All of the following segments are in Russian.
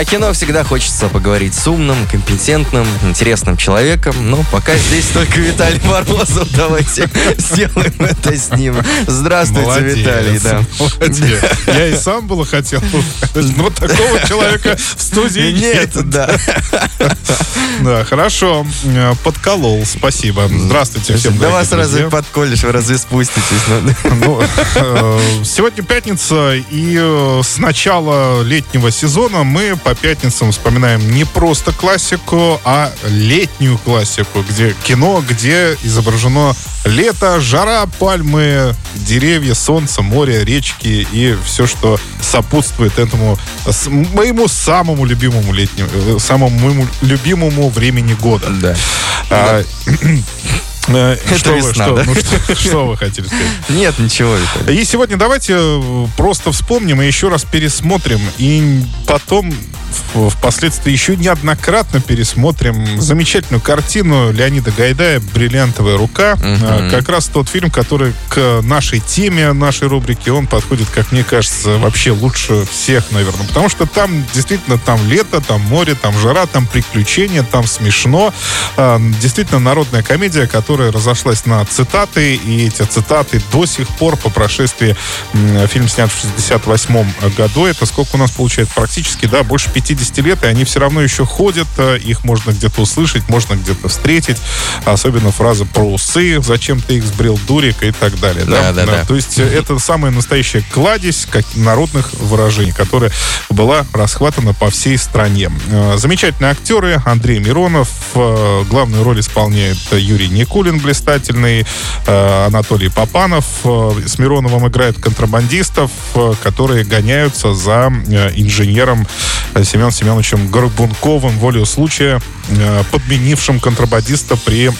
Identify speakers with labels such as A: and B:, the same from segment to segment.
A: О кино всегда хочется поговорить с умным, компетентным, интересным человеком, но пока здесь только Виталий Морозов. Давайте сделаем это с ним. Здравствуйте,
B: Молодец.
A: Виталий. Да.
B: Молодец. Я и сам было хотел, но такого человека в студии
A: Нет, да.
B: Да, хорошо. Подколол, спасибо. Здравствуйте всем,
A: Да вас разве
B: друзья.
A: подколешь, вы разве спуститесь? Ну,
B: Ну, э, сегодня пятница, и э, с начала летнего сезона мы по пятницам вспоминаем не просто классику, а летнюю классику, где кино, где изображено лето, жара, пальмы, деревья, солнце, море, речки и все, что сопутствует этому моему самому любимому летнему, э, самому моему любимому времени года.
A: Да.
B: А, э,
A: Это
B: что вы-
A: весна,
B: что-
A: да?
B: ну, что- Что вы хотели сказать?
A: Нет, ничего, Виталий.
B: И сегодня давайте э, просто вспомним и еще раз пересмотрим. И потом впоследствии еще неоднократно пересмотрим замечательную картину Леонида Гайдая «Бриллиантовая рука». А, Как раз тот фильм, который к нашей теме, нашей рубрике, он подходит, как мне кажется, вообще лучше всех, наверное. Потому что там действительно там лето, там море, там жара, там приключения, там смешно. Действительно народная комедия, которая разошлась на цитаты, и эти цитаты до сих пор по прошествии фильм снят в 68 году. Это сколько у нас получается? Практически, да, больше 50 лет, и они все равно еще ходят. э, Их можно где-то услышать, можно где-то встретить. Особенно фраза про усы, зачем ты их сбрил, дурик и так далее.
A: Да, да, да.
B: То есть э, это самая настоящая кладезь как народных выражений, которая была расхватана по всей стране. Э, Замечательные актеры. Андрей Миронов. Главную роль исполняет Юрий Никулин, блистательный. э, Анатолий Попанов. э, С Мироновым играют контрабандистов, э, которые гоняются за инженером Семеном Семеновичем Горбунковым, волею случая, подменившим контрабандиста при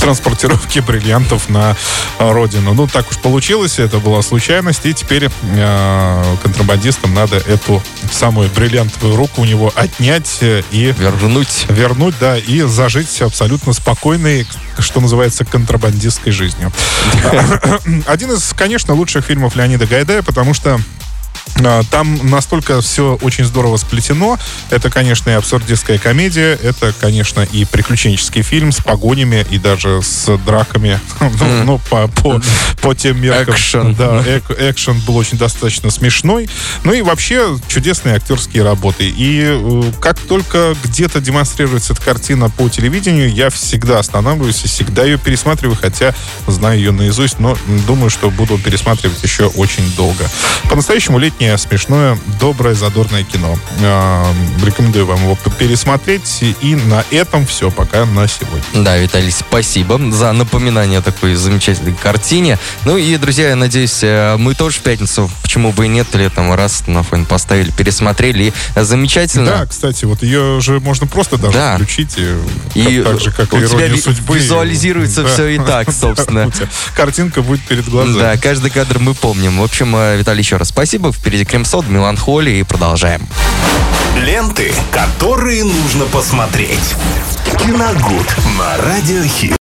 B: транспортировки бриллиантов на родину. Ну, так уж получилось, это была случайность, и теперь э, контрабандистам надо эту самую бриллиантовую руку у него отнять э, и
A: Вернуть.
B: вернуть, да, и зажить абсолютно спокойной, что называется, контрабандистской жизнью. Один из, конечно, лучших фильмов Леонида Гайдая, потому что Там настолько все очень здорово сплетено. Это, конечно, и абсурдистская комедия, это, конечно, и приключенческий фильм с погонями и даже с драками. Ну, ну, по, по, по тем меркам.
A: Экшен.
B: Да, эк- экшен был очень достаточно смешной. Ну и вообще чудесные актерские работы. И э, как только где-то демонстрируется эта картина по телевидению, я всегда останавливаюсь и всегда ее пересматриваю, хотя знаю ее наизусть, но думаю, что буду пересматривать еще очень долго. По-настоящему летнее, смешное, доброе, задорное кино. Э, Рекомендую вам его пересмотреть. И на этом все пока на сегодня.
A: Да, Виталий, спасибо за напоминание о такой замечательной картине. Ну и, друзья, я надеюсь, э, мы тоже в пятницу, почему бы и нет, летом раз на фон поставили, пересмотрели. И э, замечательно.
B: Да, кстати, вот ее же можно просто даже
A: Да.
B: включить. И,
A: И
B: так же, как
A: у
B: и
A: тебя
B: «Иронию
A: ви-
B: судьбы».
A: визуализируется
B: Да.
A: все и так, собственно.
B: Картинка будет перед глазами.
A: Да, каждый кадр мы помним. В общем, э, Виталий, еще раз спасибо. Впереди Кремсод, Меланхолия и продолжаем.
C: Ленты, которые нужно посмотреть. Киногуд на Радиохит.